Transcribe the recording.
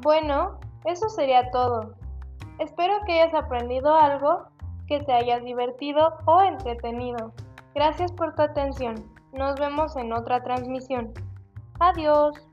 Bueno, eso sería todo. Espero que hayas aprendido algo, que te hayas divertido o entretenido. Gracias por tu atención. Nos vemos en otra transmisión. Adiós.